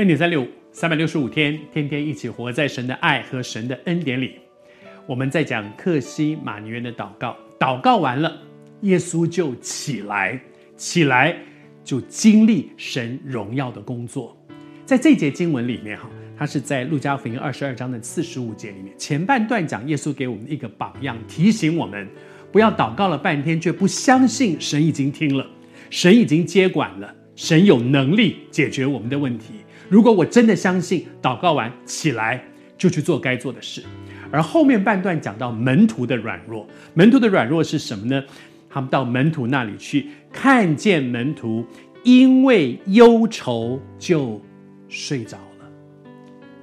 恩典三六五，三百六十五天，天天一起活在神的爱和神的恩典里。我们在讲克西马尼园的祷告，祷告完了，耶稣就起来，起来就经历神荣耀的工作。在这节经文里面，哈，它是在路加福音二十二章的四十五节里面，前半段讲耶稣给我们一个榜样，提醒我们不要祷告了半天却不相信神已经听了，神已经接管了，神有能力解决我们的问题。如果我真的相信，祷告完起来就去做该做的事。而后面半段讲到门徒的软弱，门徒的软弱是什么呢？他们到门徒那里去，看见门徒因为忧愁就睡着了，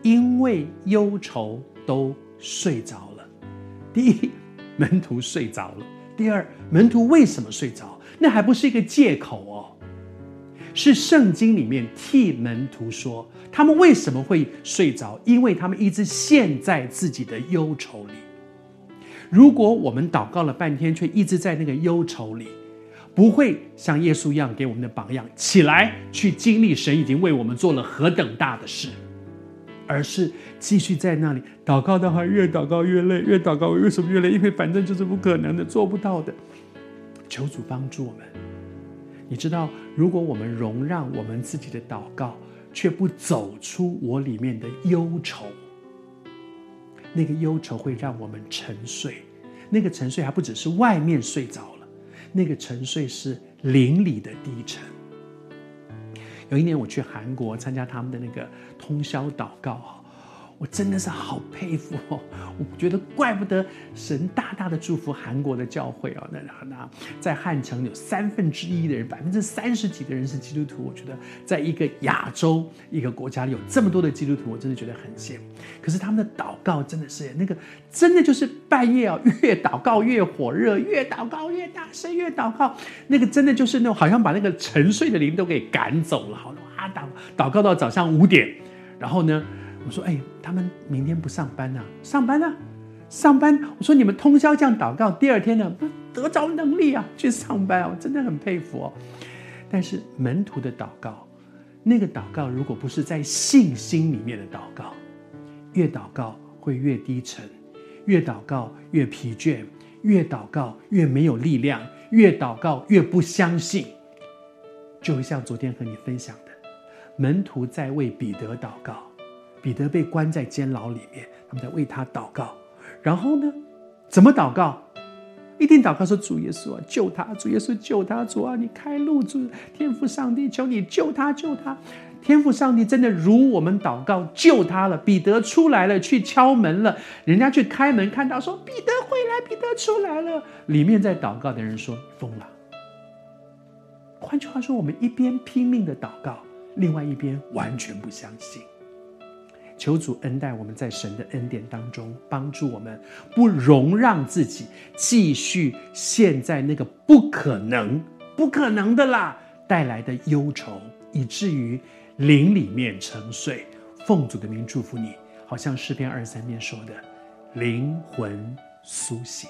因为忧愁都睡着了。第一，门徒睡着了；第二，门徒为什么睡着？那还不是一个借口哦。是圣经里面替门徒说，他们为什么会睡着？因为他们一直陷在自己的忧愁里。如果我们祷告了半天，却一直在那个忧愁里，不会像耶稣一样给我们的榜样，起来去经历神已经为我们做了何等大的事，而是继续在那里祷告的话，越祷告越累，越祷告为什么越累？因为反正就是不可能的，做不到的。求主帮助我们。你知道，如果我们容让我们自己的祷告，却不走出我里面的忧愁，那个忧愁会让我们沉睡。那个沉睡还不只是外面睡着了，那个沉睡是灵里的低沉。有一年我去韩国参加他们的那个通宵祷告。我真的是好佩服哦！我觉得怪不得神大大的祝福韩国的教会哦。那那在汉城有三分之一的人，百分之三十几的人是基督徒。我觉得在一个亚洲一个国家里有这么多的基督徒，我真的觉得很羡慕。可是他们的祷告真的是那个，真的就是半夜哦，越祷告越火热，越祷告越大声，越祷告那个真的就是那种好像把那个沉睡的灵都给赶走了。好，哇，祷祷告到早上五点，然后呢？我说：“哎，他们明天不上班啊？上班啊，上班！我说你们通宵这样祷告，第二天呢，得着能力啊，去上班啊！我真的很佩服哦。但是门徒的祷告，那个祷告如果不是在信心里面的祷告，越祷告会越低沉，越祷告越疲倦，越祷告越没有力量，越祷告越不相信。就会像昨天和你分享的，门徒在为彼得祷告。”彼得被关在监牢里面，他们在为他祷告。然后呢，怎么祷告？一定祷告说：“主耶稣啊，救他！主耶稣救他！主啊，你开路！主天父上帝，求你救他！救他！天父上帝真的如我们祷告救他了。彼得出来了，去敲门了。人家去开门，看到说彼得回来，彼得出来了。里面在祷告的人说：疯了。换句话说，我们一边拼命的祷告，另外一边完全不相信。求主恩待我们，在神的恩典当中帮助我们，不容让自己继续陷在那个不可能、不可能的啦带来的忧愁，以至于灵里面沉睡。奉主的名祝福你，好像诗篇二十三面说的，灵魂苏醒。